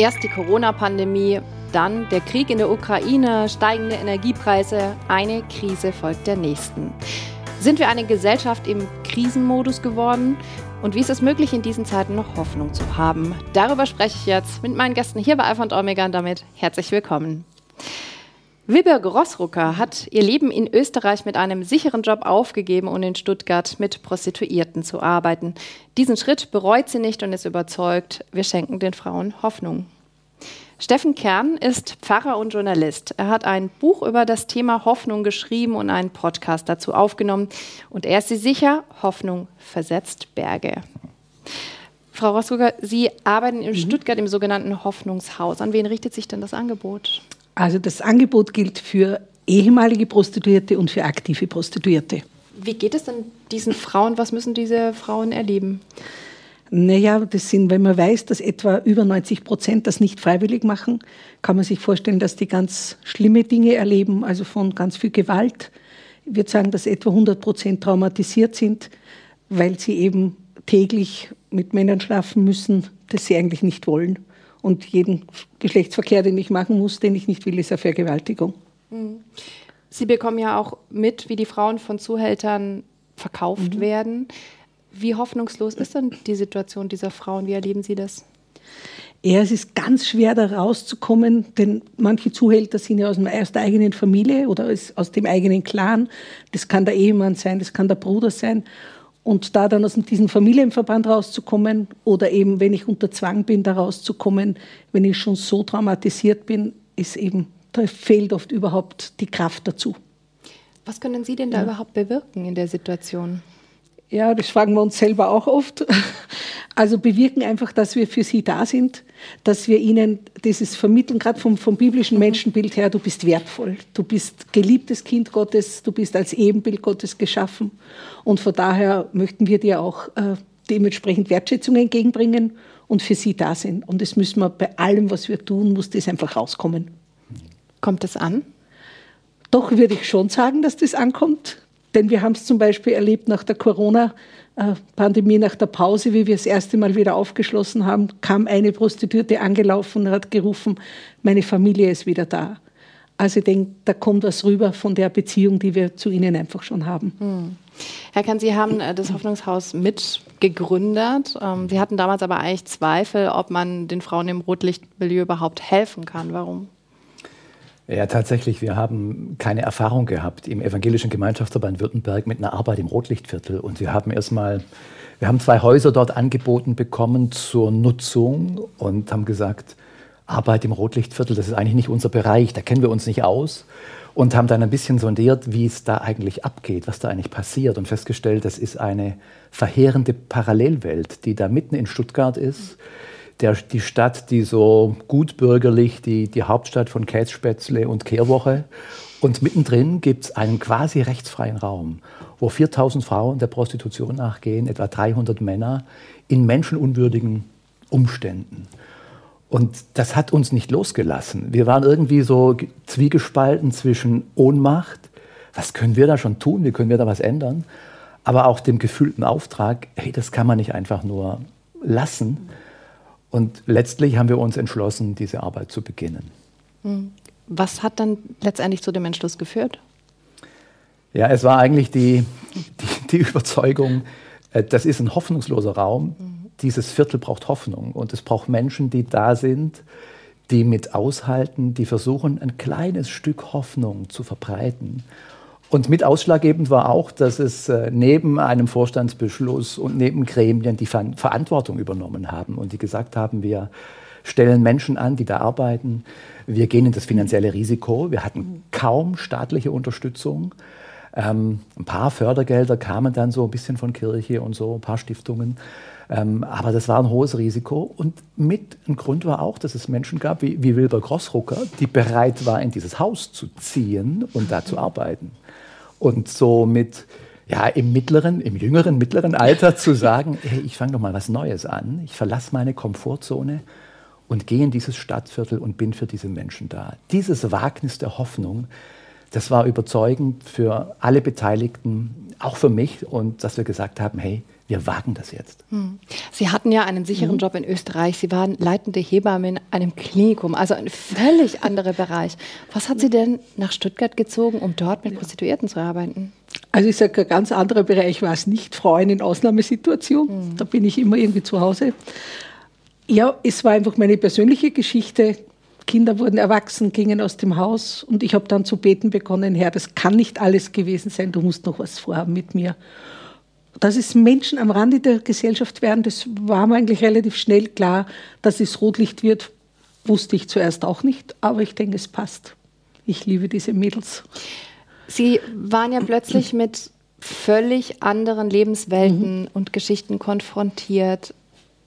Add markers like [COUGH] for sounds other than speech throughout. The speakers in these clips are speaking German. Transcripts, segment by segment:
Erst die Corona-Pandemie, dann der Krieg in der Ukraine, steigende Energiepreise, eine Krise folgt der nächsten. Sind wir eine Gesellschaft im Krisenmodus geworden? Und wie ist es möglich, in diesen Zeiten noch Hoffnung zu haben? Darüber spreche ich jetzt mit meinen Gästen hier bei Alpha und Omega und damit herzlich willkommen. Wilbur Grossrucker hat ihr Leben in Österreich mit einem sicheren Job aufgegeben und in Stuttgart mit Prostituierten zu arbeiten. Diesen Schritt bereut sie nicht und ist überzeugt, wir schenken den Frauen Hoffnung. Steffen Kern ist Pfarrer und Journalist. Er hat ein Buch über das Thema Hoffnung geschrieben und einen Podcast dazu aufgenommen. Und er ist sich sicher, Hoffnung versetzt Berge. Frau Rossrucker, Sie arbeiten in mhm. Stuttgart im sogenannten Hoffnungshaus. An wen richtet sich denn das Angebot? Also das Angebot gilt für ehemalige Prostituierte und für aktive Prostituierte. Wie geht es denn diesen Frauen? Was müssen diese Frauen erleben? Naja, das sind, wenn man weiß, dass etwa über 90 Prozent das nicht freiwillig machen, kann man sich vorstellen, dass die ganz schlimme Dinge erleben, also von ganz viel Gewalt. Ich würde sagen, dass etwa 100 Prozent traumatisiert sind, weil sie eben täglich mit Männern schlafen müssen, das sie eigentlich nicht wollen. Und jeden Geschlechtsverkehr, den ich machen muss, den ich nicht will, ist eine Vergewaltigung. Mhm. Sie bekommen ja auch mit, wie die Frauen von Zuhältern verkauft mhm. werden. Wie hoffnungslos ist denn die Situation dieser Frauen? Wie erleben Sie das? Ja, es ist ganz schwer, da rauszukommen, denn manche Zuhälter sind ja aus, aus der eigenen Familie oder aus dem eigenen Clan. Das kann der Ehemann sein, das kann der Bruder sein. Und da dann aus diesem Familienverband rauszukommen oder eben, wenn ich unter Zwang bin, da rauszukommen, wenn ich schon so traumatisiert bin, ist eben, da fehlt oft überhaupt die Kraft dazu. Was können Sie denn da ja. überhaupt bewirken in der Situation? Ja, das fragen wir uns selber auch oft. [LAUGHS] Also bewirken einfach, dass wir für sie da sind, dass wir ihnen dieses vermitteln, gerade vom, vom biblischen mhm. Menschenbild her, du bist wertvoll, du bist geliebtes Kind Gottes, du bist als Ebenbild Gottes geschaffen. Und von daher möchten wir dir auch äh, dementsprechend Wertschätzung entgegenbringen und für sie da sein. Und das müssen wir bei allem, was wir tun, muss das einfach rauskommen. Kommt das an? Doch würde ich schon sagen, dass das ankommt. Denn wir haben es zum Beispiel erlebt nach der Corona-Pandemie, nach der Pause, wie wir das erste Mal wieder aufgeschlossen haben, kam eine Prostituierte angelaufen und hat gerufen, meine Familie ist wieder da. Also ich denke, da kommt was rüber von der Beziehung, die wir zu Ihnen einfach schon haben. Hm. Herr Kahn, Sie haben äh, das Hoffnungshaus mitgegründet. Ähm, Sie hatten damals aber eigentlich Zweifel, ob man den Frauen im Rotlichtmilieu überhaupt helfen kann. Warum? Ja, tatsächlich. Wir haben keine Erfahrung gehabt im Evangelischen Gemeinschaftsverband Württemberg mit einer Arbeit im Rotlichtviertel. Und wir haben erstmal, wir haben zwei Häuser dort angeboten bekommen zur Nutzung und haben gesagt, Arbeit im Rotlichtviertel, das ist eigentlich nicht unser Bereich, da kennen wir uns nicht aus. Und haben dann ein bisschen sondiert, wie es da eigentlich abgeht, was da eigentlich passiert und festgestellt, das ist eine verheerende Parallelwelt, die da mitten in Stuttgart ist der, die Stadt, die so gutbürgerlich, die, die Hauptstadt von Kässpätzle und Kehrwoche. Und mittendrin gibt es einen quasi rechtsfreien Raum, wo 4000 Frauen der Prostitution nachgehen, etwa 300 Männer in menschenunwürdigen Umständen. Und das hat uns nicht losgelassen. Wir waren irgendwie so zwiegespalten zwischen Ohnmacht, was können wir da schon tun, wie können wir da was ändern, aber auch dem gefühlten Auftrag, hey, das kann man nicht einfach nur lassen, und letztlich haben wir uns entschlossen, diese Arbeit zu beginnen. Hm. Was hat dann letztendlich zu dem Entschluss geführt? Ja, es war eigentlich die, die, die Überzeugung, äh, das ist ein hoffnungsloser Raum. Mhm. Dieses Viertel braucht Hoffnung und es braucht Menschen, die da sind, die mit aushalten, die versuchen, ein kleines Stück Hoffnung zu verbreiten. Und mit ausschlaggebend war auch, dass es äh, neben einem Vorstandsbeschluss und neben Gremien die Verantwortung übernommen haben und die gesagt haben, wir stellen Menschen an, die da arbeiten. Wir gehen in das finanzielle Risiko. Wir hatten kaum staatliche Unterstützung. Ähm, ein paar Fördergelder kamen dann so ein bisschen von Kirche und so, ein paar Stiftungen. Ähm, aber das war ein hohes Risiko. Und mit ein Grund war auch, dass es Menschen gab, wie, wie Wilbur Grossrucker, die bereit war, in dieses Haus zu ziehen und da zu arbeiten. Und so mit, ja, im mittleren, im jüngeren, mittleren Alter zu [LAUGHS] sagen, hey, ich fange doch mal was Neues an. Ich verlasse meine Komfortzone und gehe in dieses Stadtviertel und bin für diese Menschen da. Dieses Wagnis der Hoffnung, das war überzeugend für alle Beteiligten, auch für mich, und dass wir gesagt haben, hey, wir wagen das jetzt. Hm. Sie hatten ja einen sicheren mhm. Job in Österreich. Sie waren leitende Hebamme in einem Klinikum, also ein völlig [LAUGHS] anderer Bereich. Was hat Sie denn nach Stuttgart gezogen, um dort mit Prostituierten zu arbeiten? Also ich sage, ein ganz anderer Bereich war es nicht. Frauen in Ausnahmesituationen. Mhm. Da bin ich immer irgendwie zu Hause. Ja, es war einfach meine persönliche Geschichte. Kinder wurden erwachsen, gingen aus dem Haus und ich habe dann zu beten begonnen, Herr, das kann nicht alles gewesen sein, du musst noch was vorhaben mit mir. Dass es Menschen am Rande der Gesellschaft werden, das war mir eigentlich relativ schnell klar. Dass es Rotlicht wird, wusste ich zuerst auch nicht, aber ich denke, es passt. Ich liebe diese Mädels. Sie waren ja plötzlich mit völlig anderen Lebenswelten mhm. und Geschichten konfrontiert.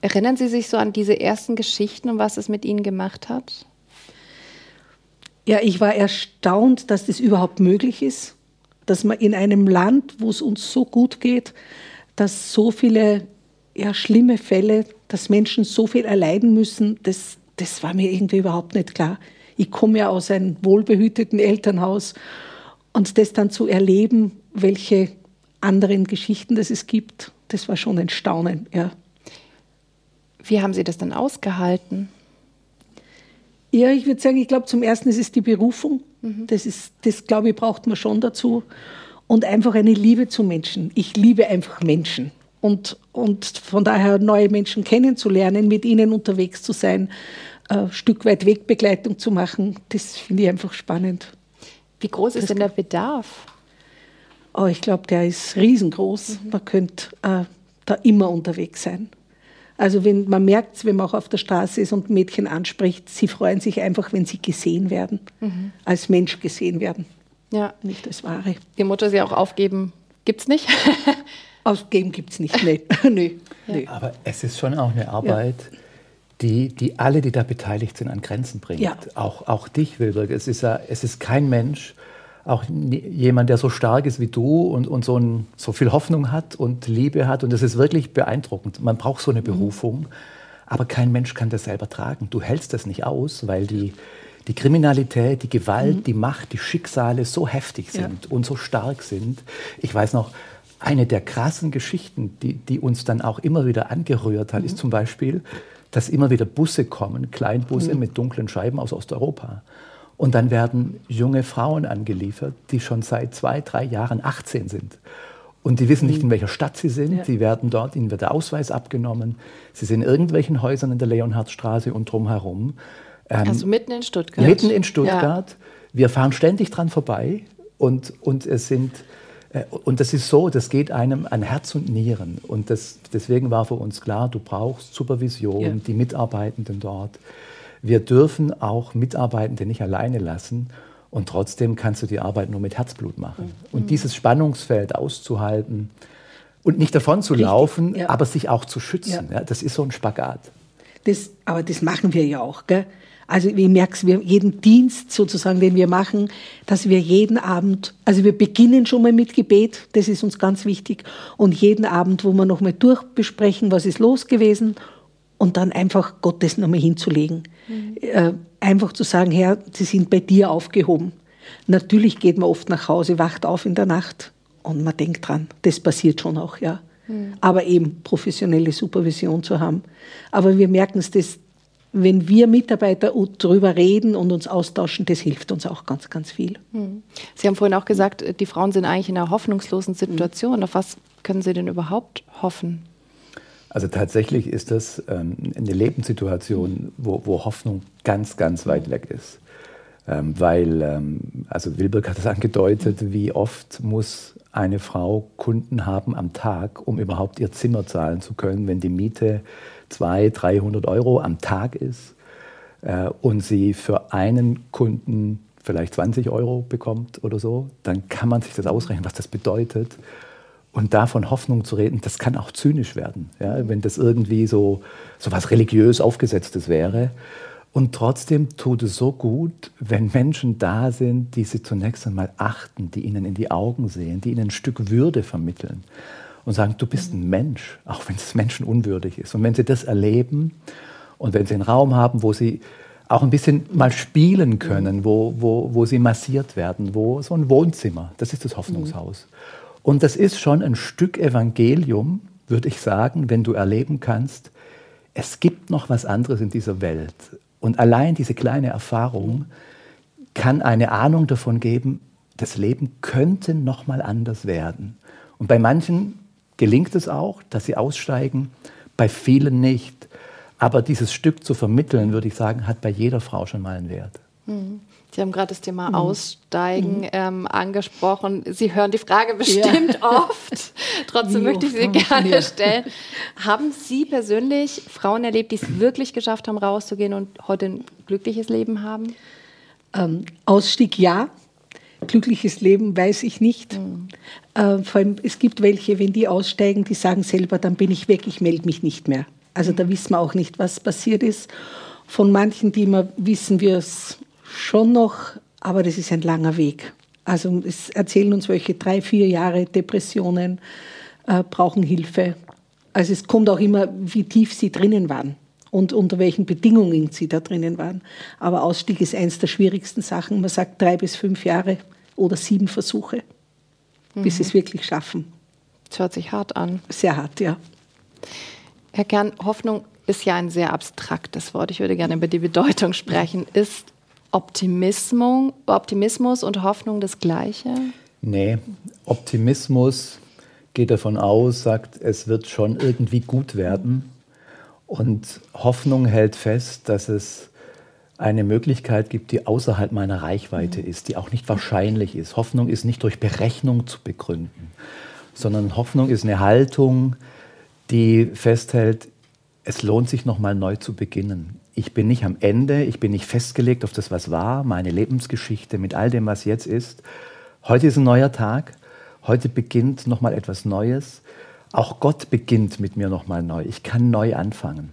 Erinnern Sie sich so an diese ersten Geschichten und was es mit Ihnen gemacht hat? Ja, ich war erstaunt, dass das überhaupt möglich ist dass man in einem Land, wo es uns so gut geht, dass so viele ja, schlimme Fälle, dass Menschen so viel erleiden müssen, das, das war mir irgendwie überhaupt nicht klar. Ich komme ja aus einem wohlbehüteten Elternhaus und das dann zu erleben, welche anderen Geschichten das es gibt, das war schon ein Staunen. Ja. Wie haben Sie das dann ausgehalten? Ja, ich würde sagen, ich glaube, zum ersten ist es die Berufung. Mhm. Das, ist, das glaube ich, braucht man schon dazu. Und einfach eine Liebe zu Menschen. Ich liebe einfach Menschen. Und, und von daher neue Menschen kennenzulernen, mit ihnen unterwegs zu sein, ein Stück weit Wegbegleitung zu machen, das finde ich einfach spannend. Wie groß ist denn der Bedarf? Oh, ich glaube, der ist riesengroß. Mhm. Man könnte äh, da immer unterwegs sein. Also wenn man merkt, wenn man auch auf der Straße ist und Mädchen anspricht, sie freuen sich einfach, wenn sie gesehen werden, mhm. als Mensch gesehen werden. Ja. Nicht als Ware. Die Mutter sie auch aufgeben, gibt es nicht? [LAUGHS] aufgeben gibt es nicht, nee. [LAUGHS] nee. nee. Aber es ist schon auch eine Arbeit, ja. die, die alle, die da beteiligt sind, an Grenzen bringt. Ja. Auch, auch dich, Wilberg. Es ist, es ist kein Mensch, auch jemand, der so stark ist wie du und, und so, ein, so viel Hoffnung hat und Liebe hat. Und das ist wirklich beeindruckend. Man braucht so eine mhm. Berufung, aber kein Mensch kann das selber tragen. Du hältst das nicht aus, weil die, die Kriminalität, die Gewalt, mhm. die Macht, die Schicksale so heftig sind ja. und so stark sind. Ich weiß noch, eine der krassen Geschichten, die, die uns dann auch immer wieder angerührt hat, mhm. ist zum Beispiel, dass immer wieder Busse kommen, Kleinbusse mhm. mit dunklen Scheiben aus Osteuropa. Und dann werden junge Frauen angeliefert, die schon seit zwei, drei Jahren 18 sind. Und die wissen nicht, in welcher Stadt sie sind. Ja. Die werden dort, ihnen wird der Ausweis abgenommen. Sie sind in irgendwelchen Häusern in der Leonhardstraße und drumherum. Ähm, also mitten in Stuttgart. Mitten in Stuttgart. Ja. Wir fahren ständig dran vorbei und, und es sind äh, und das ist so, das geht einem an Herz und Nieren. Und das, deswegen war für uns klar, du brauchst Supervision, ja. die Mitarbeitenden dort wir dürfen auch Mitarbeitende nicht alleine lassen und trotzdem kannst du die Arbeit nur mit Herzblut machen. Mhm. Und dieses Spannungsfeld auszuhalten und nicht davon zu Richtig, laufen, ja. aber sich auch zu schützen, ja. ja. das ist so ein Spagat. Das, aber das machen wir ja auch. Gell? Also ich merke es, wir jeden Dienst sozusagen, den wir machen, dass wir jeden Abend, also wir beginnen schon mal mit Gebet, das ist uns ganz wichtig, und jeden Abend, wo wir nochmal durchbesprechen, was ist los gewesen und dann einfach Gottes nochmal hinzulegen. Mhm. Äh, einfach zu sagen, Herr, sie sind bei dir aufgehoben. Natürlich geht man oft nach Hause, wacht auf in der Nacht und man denkt dran, das passiert schon auch, ja. Mhm. Aber eben professionelle Supervision zu haben. Aber wir merken es, dass wenn wir Mitarbeiter darüber reden und uns austauschen, das hilft uns auch ganz, ganz viel. Mhm. Sie haben vorhin auch gesagt, die Frauen sind eigentlich in einer hoffnungslosen Situation. Auf was können Sie denn überhaupt hoffen? Also tatsächlich ist das ähm, eine Lebenssituation, wo, wo, Hoffnung ganz, ganz weit weg ist. Ähm, weil, ähm, also Wilberg hat es angedeutet, wie oft muss eine Frau Kunden haben am Tag, um überhaupt ihr Zimmer zahlen zu können, wenn die Miete 200, 300 Euro am Tag ist äh, und sie für einen Kunden vielleicht 20 Euro bekommt oder so, dann kann man sich das ausrechnen, was das bedeutet. Und davon Hoffnung zu reden, das kann auch zynisch werden, ja, wenn das irgendwie so, so was religiös aufgesetztes wäre. Und trotzdem tut es so gut, wenn Menschen da sind, die sie zunächst einmal achten, die ihnen in die Augen sehen, die ihnen ein Stück Würde vermitteln und sagen, du bist ein Mensch, auch wenn es menschenunwürdig ist. Und wenn sie das erleben und wenn sie einen Raum haben, wo sie auch ein bisschen mal spielen können, wo, wo, wo sie massiert werden, wo so ein Wohnzimmer, das ist das Hoffnungshaus. Und das ist schon ein Stück Evangelium, würde ich sagen, wenn du erleben kannst, es gibt noch was anderes in dieser Welt. Und allein diese kleine Erfahrung kann eine Ahnung davon geben, das Leben könnte noch mal anders werden. Und bei manchen gelingt es auch, dass sie aussteigen, bei vielen nicht. Aber dieses Stück zu vermitteln, würde ich sagen, hat bei jeder Frau schon mal einen Wert. Mhm. Sie haben gerade das Thema mhm. Aussteigen mhm. ähm, angesprochen. Sie hören die Frage bestimmt ja. oft. [LAUGHS] Trotzdem Wie möchte ich sie gerne ja. stellen. Haben Sie persönlich Frauen erlebt, die es wirklich geschafft haben, rauszugehen und heute ein glückliches Leben haben? Ähm, Ausstieg ja. Glückliches Leben weiß ich nicht. Mhm. Äh, vor allem, es gibt welche, wenn die aussteigen, die sagen selber, dann bin ich weg, ich melde mich nicht mehr. Also da wissen wir auch nicht, was passiert ist. Von manchen, die immer wissen wir es schon noch, aber das ist ein langer Weg. Also es erzählen uns welche drei, vier Jahre Depressionen, äh, brauchen Hilfe. Also es kommt auch immer, wie tief sie drinnen waren und unter welchen Bedingungen sie da drinnen waren. Aber Ausstieg ist eines der schwierigsten Sachen. Man sagt drei bis fünf Jahre oder sieben Versuche, mhm. bis sie es wirklich schaffen. Das hört sich hart an. Sehr hart, ja. Herr Kern, Hoffnung ist ja ein sehr abstraktes Wort. Ich würde gerne über die Bedeutung sprechen. Ist Optimismus, und Hoffnung das Gleiche? Nee, Optimismus geht davon aus, sagt, es wird schon irgendwie gut werden. Und Hoffnung hält fest, dass es eine Möglichkeit gibt, die außerhalb meiner Reichweite mhm. ist, die auch nicht wahrscheinlich ist. Hoffnung ist nicht durch Berechnung zu begründen, sondern Hoffnung ist eine Haltung, die festhält, es lohnt sich nochmal neu zu beginnen ich bin nicht am Ende, ich bin nicht festgelegt auf das, was war, meine Lebensgeschichte mit all dem, was jetzt ist. Heute ist ein neuer Tag, heute beginnt nochmal etwas Neues. Auch Gott beginnt mit mir nochmal neu. Ich kann neu anfangen.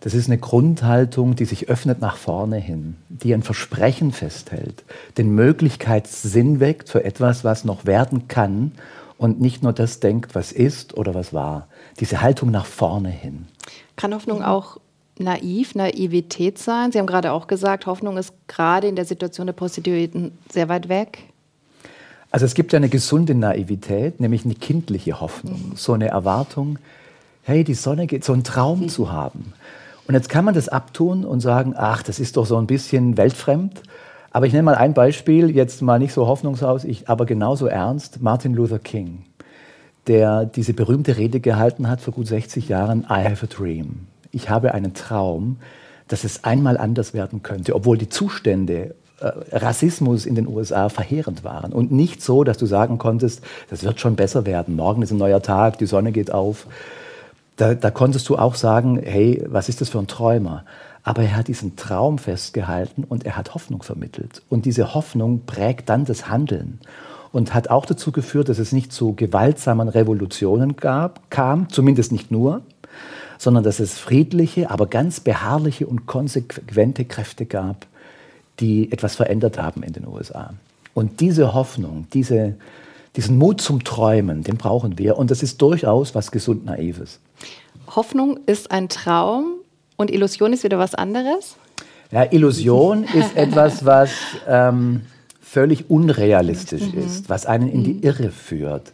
Das ist eine Grundhaltung, die sich öffnet nach vorne hin, die ein Versprechen festhält, den Möglichkeitssinn weckt für etwas, was noch werden kann und nicht nur das denkt, was ist oder was war. Diese Haltung nach vorne hin. Kann Hoffnung auch naiv, Naivität sein? Sie haben gerade auch gesagt, Hoffnung ist gerade in der Situation der Prostituierten sehr weit weg. Also es gibt ja eine gesunde Naivität, nämlich eine kindliche Hoffnung, mhm. so eine Erwartung, hey, die Sonne geht, so einen Traum mhm. zu haben. Und jetzt kann man das abtun und sagen, ach, das ist doch so ein bisschen weltfremd. Aber ich nenne mal ein Beispiel, jetzt mal nicht so hoffnungslos, ich, aber genauso ernst, Martin Luther King, der diese berühmte Rede gehalten hat vor gut 60 Jahren, I have a dream ich habe einen Traum, dass es einmal anders werden könnte, obwohl die Zustände äh, Rassismus in den USA verheerend waren. Und nicht so, dass du sagen konntest, das wird schon besser werden, morgen ist ein neuer Tag, die Sonne geht auf. Da, da konntest du auch sagen, hey, was ist das für ein Träumer? Aber er hat diesen Traum festgehalten und er hat Hoffnung vermittelt. Und diese Hoffnung prägt dann das Handeln und hat auch dazu geführt, dass es nicht zu gewaltsamen Revolutionen gab, kam, zumindest nicht nur, sondern dass es friedliche, aber ganz beharrliche und konsequente Kräfte gab, die etwas verändert haben in den USA. Und diese Hoffnung, diese, diesen Mut zum Träumen, den brauchen wir. Und das ist durchaus was gesund Naives. Hoffnung ist ein Traum und Illusion ist wieder was anderes? Ja, Illusion [LAUGHS] ist etwas, was ähm, völlig unrealistisch mhm. ist, was einen in die mhm. Irre führt.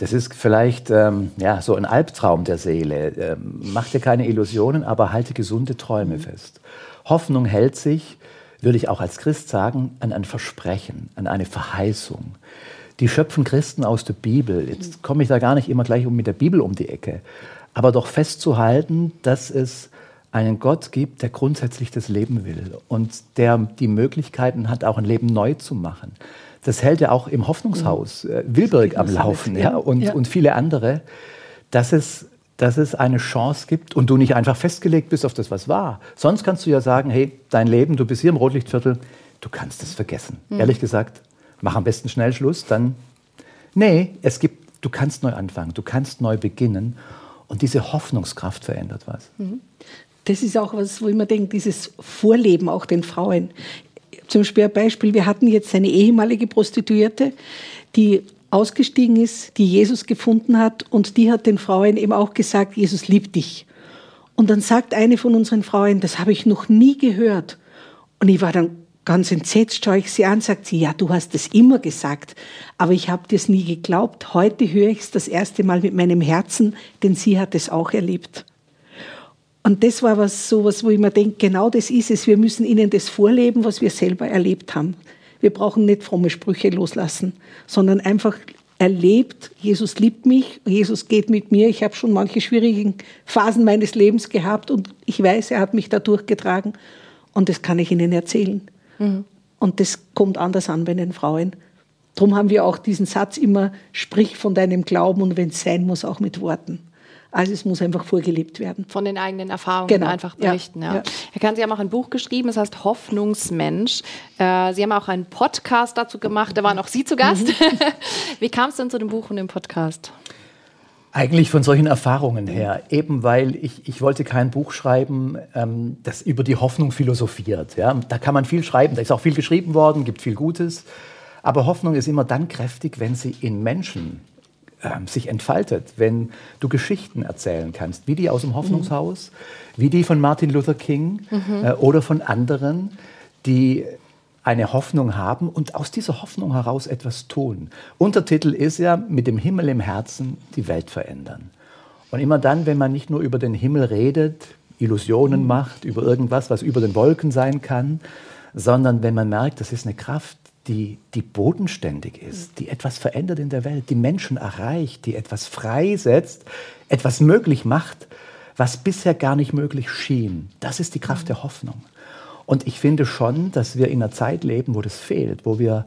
Das ist vielleicht ähm, ja, so ein Albtraum der Seele. Ähm, mach dir keine Illusionen, aber halte gesunde Träume mhm. fest. Hoffnung hält sich, würde ich auch als Christ sagen, an ein Versprechen, an eine Verheißung. Die schöpfen Christen aus der Bibel. Jetzt komme ich da gar nicht immer gleich mit der Bibel um die Ecke. Aber doch festzuhalten, dass es einen Gott gibt, der grundsätzlich das Leben will und der die Möglichkeiten hat, auch ein Leben neu zu machen das hält ja auch im Hoffnungshaus mhm. äh, Wilberg am Laufen ja, und, ja. und viele andere, dass es, dass es eine Chance gibt und du nicht einfach festgelegt bist auf das, was war. Sonst kannst du ja sagen, hey, dein Leben, du bist hier im Rotlichtviertel, du kannst es vergessen. Mhm. Ehrlich gesagt, mach am besten schnell Schluss, dann, nee, es gibt, du kannst neu anfangen, du kannst neu beginnen und diese Hoffnungskraft verändert was. Mhm. Das ist auch was, wo ich mir denke, dieses Vorleben auch den Frauen. Zum Beispiel wir hatten jetzt eine ehemalige Prostituierte, die ausgestiegen ist, die Jesus gefunden hat und die hat den Frauen eben auch gesagt, Jesus liebt dich. Und dann sagt eine von unseren Frauen, das habe ich noch nie gehört. Und ich war dann ganz entsetzt schaue ich sie an, sagt sie, ja, du hast es immer gesagt, aber ich habe dir es nie geglaubt. Heute höre ich es das erste Mal mit meinem Herzen, denn sie hat es auch erlebt. Und das war was, so was, wo ich mir denke, genau das ist es. Wir müssen ihnen das vorleben, was wir selber erlebt haben. Wir brauchen nicht fromme Sprüche loslassen, sondern einfach erlebt, Jesus liebt mich, Jesus geht mit mir. Ich habe schon manche schwierigen Phasen meines Lebens gehabt und ich weiß, er hat mich da durchgetragen und das kann ich ihnen erzählen. Mhm. Und das kommt anders an bei den Frauen. Darum haben wir auch diesen Satz immer, sprich von deinem Glauben und wenn es sein muss, auch mit Worten. Also es muss einfach vorgelebt werden. Von den eigenen Erfahrungen genau. einfach berichten. Ja. Ja. Herr Kahn, Sie haben auch ein Buch geschrieben, es heißt Hoffnungsmensch. Äh, Sie haben auch einen Podcast dazu gemacht, da waren auch Sie zu Gast. Mhm. [LAUGHS] Wie kam es denn zu dem Buch und dem Podcast? Eigentlich von solchen Erfahrungen her, eben weil ich, ich wollte kein Buch schreiben, ähm, das über die Hoffnung philosophiert. Ja? Da kann man viel schreiben, da ist auch viel geschrieben worden, gibt viel Gutes. Aber Hoffnung ist immer dann kräftig, wenn sie in Menschen ähm, sich entfaltet, wenn du Geschichten erzählen kannst, wie die aus dem Hoffnungshaus, mhm. wie die von Martin Luther King mhm. äh, oder von anderen, die eine Hoffnung haben und aus dieser Hoffnung heraus etwas tun. Untertitel ist ja mit dem Himmel im Herzen die Welt verändern. Und immer dann, wenn man nicht nur über den Himmel redet, Illusionen mhm. macht, über irgendwas, was über den Wolken sein kann, sondern wenn man merkt, das ist eine Kraft, die, die bodenständig ist, die etwas verändert in der Welt, die Menschen erreicht, die etwas freisetzt, etwas möglich macht, was bisher gar nicht möglich schien. Das ist die Kraft der Hoffnung. Und ich finde schon, dass wir in einer Zeit leben, wo das fehlt, wo wir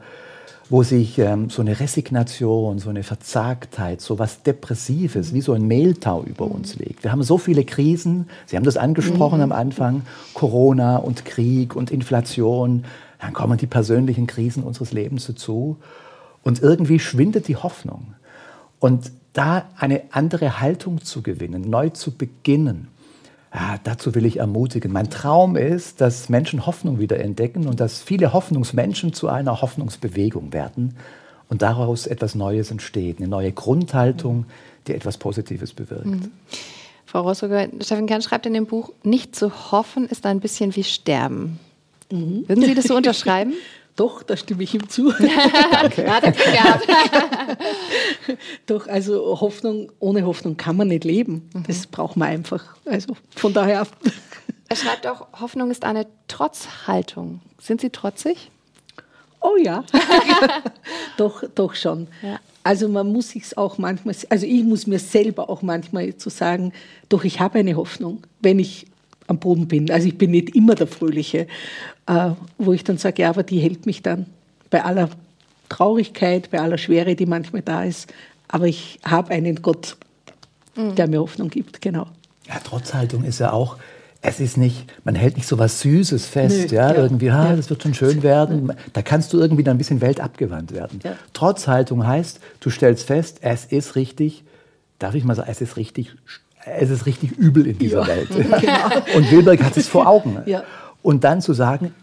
wo sich ähm, so eine Resignation, so eine Verzagtheit, so was Depressives, wie so ein Mehltau über uns legt. Wir haben so viele Krisen, Sie haben das angesprochen mhm. am Anfang, Corona und Krieg und Inflation, dann kommen die persönlichen Krisen unseres Lebens dazu und irgendwie schwindet die Hoffnung. Und da eine andere Haltung zu gewinnen, neu zu beginnen, ja, dazu will ich ermutigen. Mein Traum ist, dass Menschen Hoffnung wieder entdecken und dass viele Hoffnungsmenschen zu einer Hoffnungsbewegung werden und daraus etwas Neues entsteht, eine neue Grundhaltung, die etwas Positives bewirkt. Mhm. Frau Rossoger, Steffen Kern schreibt in dem Buch, nicht zu hoffen ist ein bisschen wie sterben. Mhm. Würden Sie das so unterschreiben? [LAUGHS] Doch, da stimme ich ihm zu. [LAUGHS] Danke. [LAUGHS] Doch, also Hoffnung, ohne Hoffnung kann man nicht leben. Mhm. Das braucht man einfach. Also von daher. Er schreibt auch, Hoffnung ist eine Trotzhaltung. Sind Sie trotzig? Oh ja, doch, doch schon. Ja. Also man muss sich auch manchmal, also ich muss mir selber auch manchmal zu sagen, doch ich habe eine Hoffnung, wenn ich am Boden bin. Also ich bin nicht immer der Fröhliche, äh, wo ich dann sage, ja, aber die hält mich dann bei aller Traurigkeit, bei aller Schwere, die manchmal da ist. Aber ich habe einen Gott, mhm. der mir Hoffnung gibt, genau. Ja, Trotzhaltung ist ja auch, es ist nicht, man hält nicht so was Süßes fest, Nö, ja, ja, irgendwie, ah, ja. das wird schon schön werden. Da kannst du irgendwie dann ein bisschen weltabgewandt werden. Ja. Trotzhaltung heißt, du stellst fest, es ist richtig, darf ich mal sagen, es ist richtig es ist richtig übel in dieser ja, Welt. [LAUGHS] Genau. Und Wilberg hat es vor Augen. Ja. Und dann zu sagen,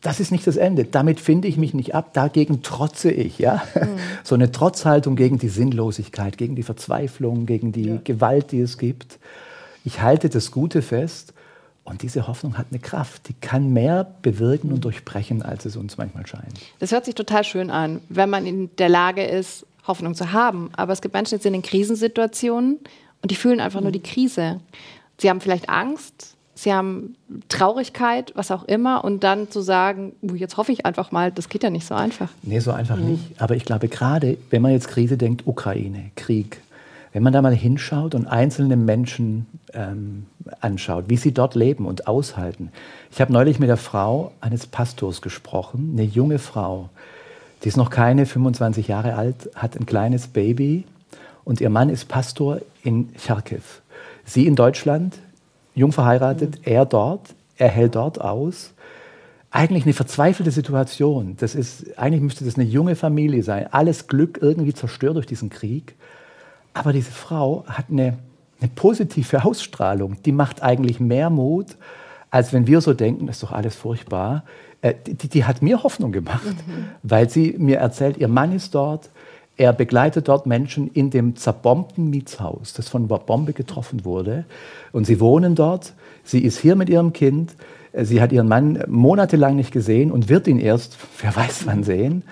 das ist nicht das Ende. Damit finde ich mich nicht ab. Dagegen trotze ich. Ja? Mhm. So eine Trotzhaltung gegen die Sinnlosigkeit, gegen die Verzweiflung, gegen die ja. Gewalt, die es gibt. Ich halte das Gute fest. Und diese Hoffnung hat eine Kraft, die kann mehr bewirken und durchbrechen, als es uns manchmal scheint. Das hört sich total schön an, wenn man in der Lage ist, Hoffnung zu haben. Aber es gibt Menschen jetzt in den Krisensituationen, und die fühlen einfach nur die Krise. Sie haben vielleicht Angst, sie haben Traurigkeit, was auch immer. Und dann zu sagen, jetzt hoffe ich einfach mal, das geht ja nicht so einfach. Nee, so einfach mhm. nicht. Aber ich glaube, gerade wenn man jetzt Krise denkt, Ukraine, Krieg, wenn man da mal hinschaut und einzelne Menschen ähm, anschaut, wie sie dort leben und aushalten. Ich habe neulich mit der Frau eines Pastors gesprochen, eine junge Frau, die ist noch keine 25 Jahre alt, hat ein kleines Baby und ihr Mann ist Pastor in Charkiw. Sie in Deutschland, jung verheiratet, mhm. er dort, er hält dort aus. Eigentlich eine verzweifelte Situation. Das ist, eigentlich müsste das eine junge Familie sein. Alles Glück irgendwie zerstört durch diesen Krieg. Aber diese Frau hat eine, eine positive Ausstrahlung. Die macht eigentlich mehr Mut, als wenn wir so denken, das ist doch alles furchtbar. Äh, die, die, hat mir Hoffnung gemacht, mhm. weil sie mir erzählt, ihr Mann ist dort, er begleitet dort Menschen in dem zerbombten Mietshaus, das von einer Bombe getroffen wurde. Und sie wohnen dort. Sie ist hier mit ihrem Kind. Sie hat ihren Mann monatelang nicht gesehen und wird ihn erst, [LAUGHS] wer weiß wann sehen.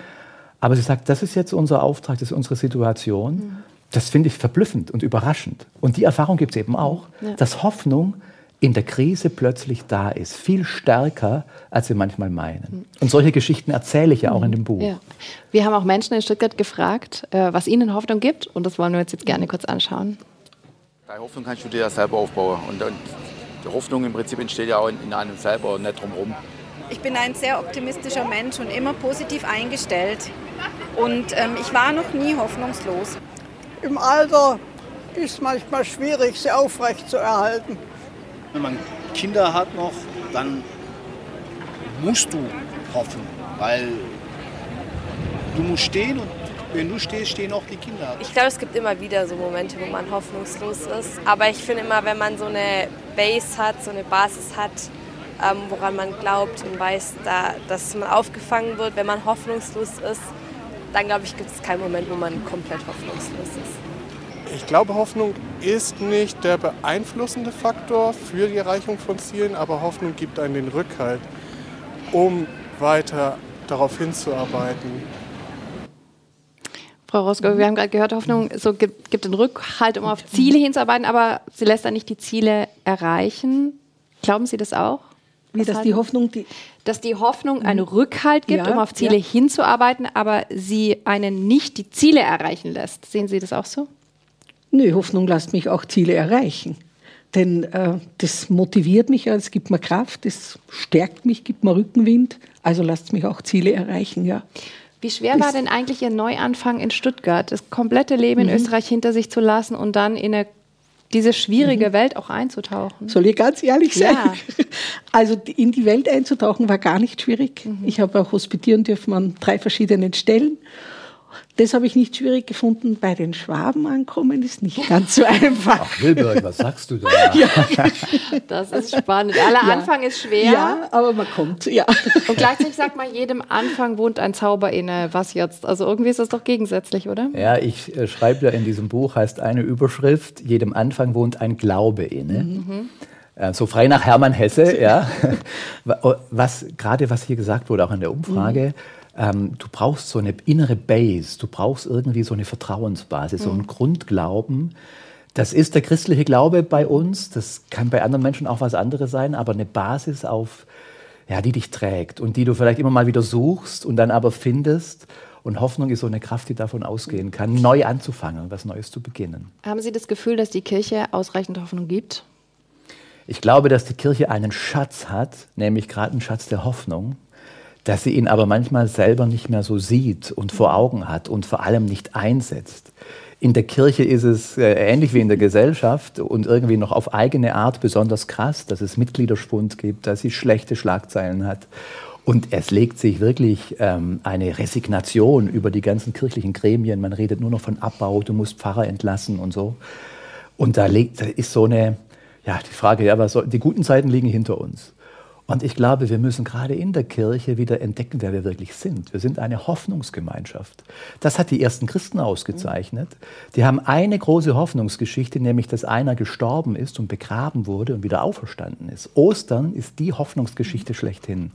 Aber sie sagt, das ist jetzt unser Auftrag, das ist unsere Situation. Mhm. Das finde ich verblüffend und überraschend. Und die Erfahrung gibt es eben auch, ja. dass Hoffnung in der Krise plötzlich da ist. Viel stärker, als wir manchmal meinen. Und solche Geschichten erzähle ich ja auch in dem Buch. Ja. Wir haben auch Menschen in Stuttgart gefragt, äh, was ihnen Hoffnung gibt. Und das wollen wir uns jetzt gerne kurz anschauen. Bei Hoffnung kannst du dir ja selber aufbauen. Und, die Hoffnung im Prinzip entsteht ja auch in, einem selber und nicht drumherum. Ich bin ein sehr optimistischer Mensch und immer positiv eingestellt. Und ähm, ich war noch nie hoffnungslos. Im Alter ist es manchmal schwierig, sie aufrecht zu erhalten. Wenn man Kinder hat noch, dann musst du hoffen, weil du musst stehen und wenn du stehst, stehen auch die Kinder. Ich glaube, es gibt immer wieder so Momente, wo man hoffnungslos ist. Aber ich finde immer, wenn man so eine Base hat, so eine Basis hat, ähm, woran man glaubt und weiß, da, dass man aufgefangen wird, wenn man hoffnungslos ist, dann glaube ich, gibt es keinen Moment, wo man komplett hoffnungslos ist. Ich glaube, Hoffnung ist nicht der beeinflussende Faktor für die Erreichung von Zielen, aber Hoffnung gibt einen den Rückhalt, um weiter darauf hinzuarbeiten. Frau Rosko, wir haben gerade gehört, Hoffnung so gibt, gibt den Rückhalt, um auf Ziele hinzuarbeiten, aber sie lässt dann nicht die Ziele erreichen. Glauben Sie das auch? Wie, dass die Hoffnung, die dass die Hoffnung einen Rückhalt gibt, ja, um auf Ziele ja. hinzuarbeiten, aber sie einen nicht die Ziele erreichen lässt. Sehen Sie das auch so? Nö, Hoffnung lässt mich auch Ziele erreichen. Denn äh, das motiviert mich, es gibt mir Kraft, es stärkt mich, gibt mir Rückenwind. Also lasst mich auch Ziele erreichen, ja. Wie schwer war denn eigentlich Ihr Neuanfang in Stuttgart, das komplette Leben in mhm. Österreich hinter sich zu lassen und dann in eine, diese schwierige mhm. Welt auch einzutauchen? Soll ich ganz ehrlich sein? Ja. [LAUGHS] Also in die Welt einzutauchen war gar nicht schwierig. Mhm. Ich habe auch hospitieren dürfen an drei verschiedenen Stellen das habe ich nicht schwierig gefunden. Bei den Schwaben ankommen ist nicht ganz so einfach. Ach, Wilberg, was sagst du da? [LAUGHS] ja. Das ist spannend. Aller ja. Anfang ist schwer. Ja, aber man kommt, ja. Und gleichzeitig sagt man, jedem Anfang wohnt ein Zauber inne. Was jetzt? Also irgendwie ist das doch gegensätzlich, oder? Ja, ich äh, schreibe ja in diesem Buch, heißt eine Überschrift, jedem Anfang wohnt ein Glaube inne. Mhm. Äh, so frei nach Hermann Hesse, ja. [LAUGHS] Was, gerade was hier gesagt wurde, auch in der Umfrage, mhm ähm, du brauchst so eine innere Base, du brauchst irgendwie so eine Vertrauensbasis, mhm. so einen mhm. Grundglauben. Das ist der christliche Glaube bei uns, das kann bei anderen Menschen auch was anderes sein, aber eine Basis auf, ja, die dich trägt und die du vielleicht immer mal wieder suchst und dann aber findest. Und Hoffnung ist so eine Kraft, die davon ausgehen kann, neu anzufangen, was Neues zu beginnen. Haben Sie das Gefühl, dass die Kirche ausreichend Hoffnung gibt? Ich glaube, dass die Kirche einen Schatz hat, nämlich gerade einen Schatz der Hoffnung dass sie ihn aber manchmal selber nicht mehr so sieht und vor Augen hat und vor allem nicht einsetzt. In der Kirche ist es äh, ähnlich wie in der Gesellschaft und irgendwie noch auf eigene Art besonders krass, dass es Mitgliederspund gibt, dass sie schlechte Schlagzeilen hat. Und es legt sich wirklich ähm, eine Resignation über die ganzen kirchlichen Gremien. Man redet nur noch von Abbau, du musst Pfarrer entlassen und so. Und da, liegt, da ist so eine, ja, die Frage, ja, was soll, die guten Zeiten liegen hinter uns. Und ich glaube, wir müssen gerade in der Kirche wieder entdecken, wer wir wirklich sind. Wir sind eine Hoffnungsgemeinschaft. Das hat die ersten Christen ausgezeichnet. Die haben eine große Hoffnungsgeschichte, nämlich dass einer gestorben ist und begraben wurde und wieder auferstanden ist. Ostern ist die Hoffnungsgeschichte schlechthin.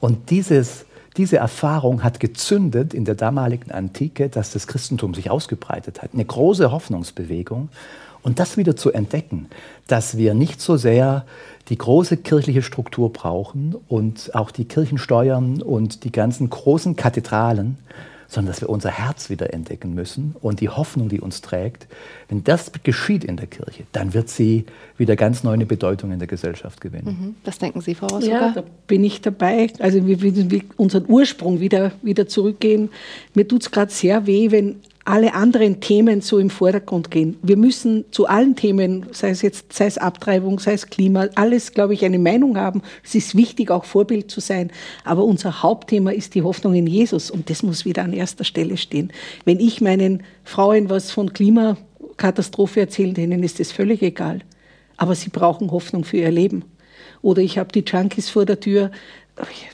Und dieses, diese Erfahrung hat gezündet in der damaligen Antike, dass das Christentum sich ausgebreitet hat. Eine große Hoffnungsbewegung. Und das wieder zu entdecken, dass wir nicht so sehr die große kirchliche Struktur brauchen und auch die Kirchensteuern und die ganzen großen Kathedralen, sondern dass wir unser Herz wieder entdecken müssen und die Hoffnung, die uns trägt. Wenn das geschieht in der Kirche, dann wird sie wieder ganz neue Bedeutung in der Gesellschaft gewinnen. Mhm. Was denken Sie, Frau Rosuka? Ja, da bin ich dabei. Also wir würden unseren Ursprung wieder, wieder zurückgehen. Mir tut es gerade sehr weh, wenn alle anderen Themen so im Vordergrund gehen. Wir müssen zu allen Themen, sei es jetzt, sei es Abtreibung, sei es Klima, alles, glaube ich, eine Meinung haben. Es ist wichtig, auch Vorbild zu sein. Aber unser Hauptthema ist die Hoffnung in Jesus und das muss wieder an erster Stelle stehen. Wenn ich meinen Frauen was von Klimakatastrophe erzähle, denen ist das völlig egal. Aber sie brauchen Hoffnung für ihr Leben. Oder ich habe die Junkies vor der Tür,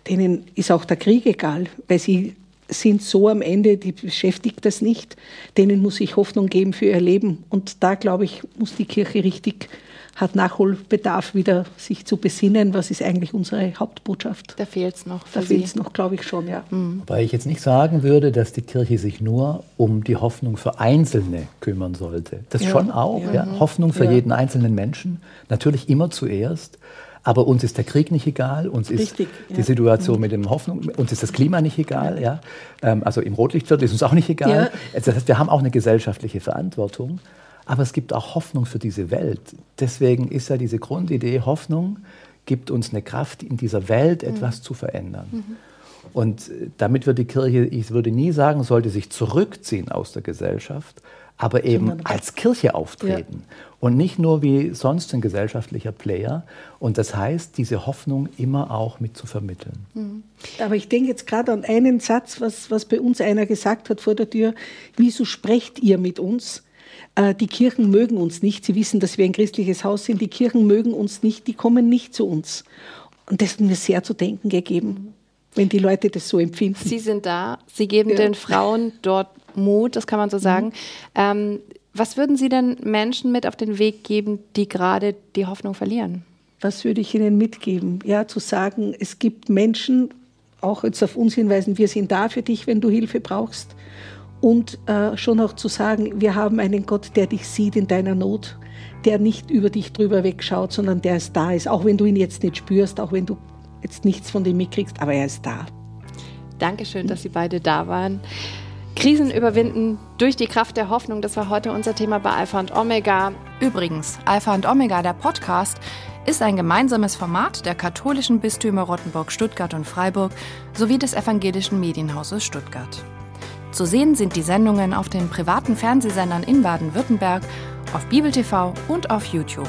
denen ist auch der Krieg egal, weil sie sind so am Ende, die beschäftigt das nicht. Denen muss ich Hoffnung geben für ihr Leben. Und da, glaube ich, muss die Kirche richtig hat Nachholbedarf, wieder sich zu besinnen, was ist eigentlich unsere Hauptbotschaft. Da fehlt es noch. Da fehlt es noch, glaube ich schon, ja. Mhm. Wobei ich jetzt nicht sagen würde, dass die Kirche sich nur um die Hoffnung für Einzelne kümmern sollte. Das ja. schon auch, ja. ja. Hoffnung für ja. jeden einzelnen Menschen, natürlich immer zuerst. Aber uns ist der Krieg nicht egal, uns ist Richtig, die Situation mhm. mit dem Hoffnung, uns ist das Klima nicht egal, ja. Ähm, also im Rotlichtviertel ist uns auch nicht egal. Das heißt, wir haben auch eine gesellschaftliche Verantwortung. Aber es gibt auch Hoffnung für diese Welt. Deswegen ist ja diese Grundidee, Hoffnung gibt uns eine Kraft, in dieser Welt mhm. etwas mhm. zu verändern. Mhm. Und damit wird die Kirche, ich würde nie sagen, sollte sich zurückziehen aus der Gesellschaft, aber eben als Kirche auftreten ja. und nicht nur wie sonst ein gesellschaftlicher Player. Und das heißt, diese Hoffnung immer auch mit zu vermitteln. Mhm. Aber ich denke jetzt gerade an einen Satz, was, was bei uns einer gesagt hat vor der Tür. Wieso sprecht ihr mit uns? Äh, die Kirchen mögen uns nicht. Sie wissen, dass wir ein christliches Haus sind. Die Kirchen mögen uns nicht. Die kommen nicht zu uns. Und das hat mir sehr zu denken gegeben, wenn die Leute das so empfinden. Sie sind da. Sie geben ja. den Frauen dort Mut, das kann man so sagen. Mhm. Ähm, was würden Sie denn Menschen mit auf den Weg geben, die gerade die Hoffnung verlieren? Was würde ich ihnen mitgeben? Ja, zu sagen, es gibt Menschen, auch jetzt auf uns hinweisen, wir sind da für dich, wenn du Hilfe brauchst und äh, schon auch zu sagen, wir haben einen Gott, der dich sieht in deiner Not, der nicht über dich drüber wegschaut, sondern der es da ist, auch wenn du ihn jetzt nicht spürst, auch wenn du jetzt nichts von dem mitkriegst, aber er ist da. Dankeschön, dass Sie beide da waren. Krisen überwinden durch die Kraft der Hoffnung, das war heute unser Thema bei Alpha und Omega. Übrigens, Alpha und Omega, der Podcast, ist ein gemeinsames Format der katholischen Bistümer Rottenburg, Stuttgart und Freiburg sowie des evangelischen Medienhauses Stuttgart. Zu sehen sind die Sendungen auf den privaten Fernsehsendern in Baden-Württemberg, auf Bibel TV und auf YouTube.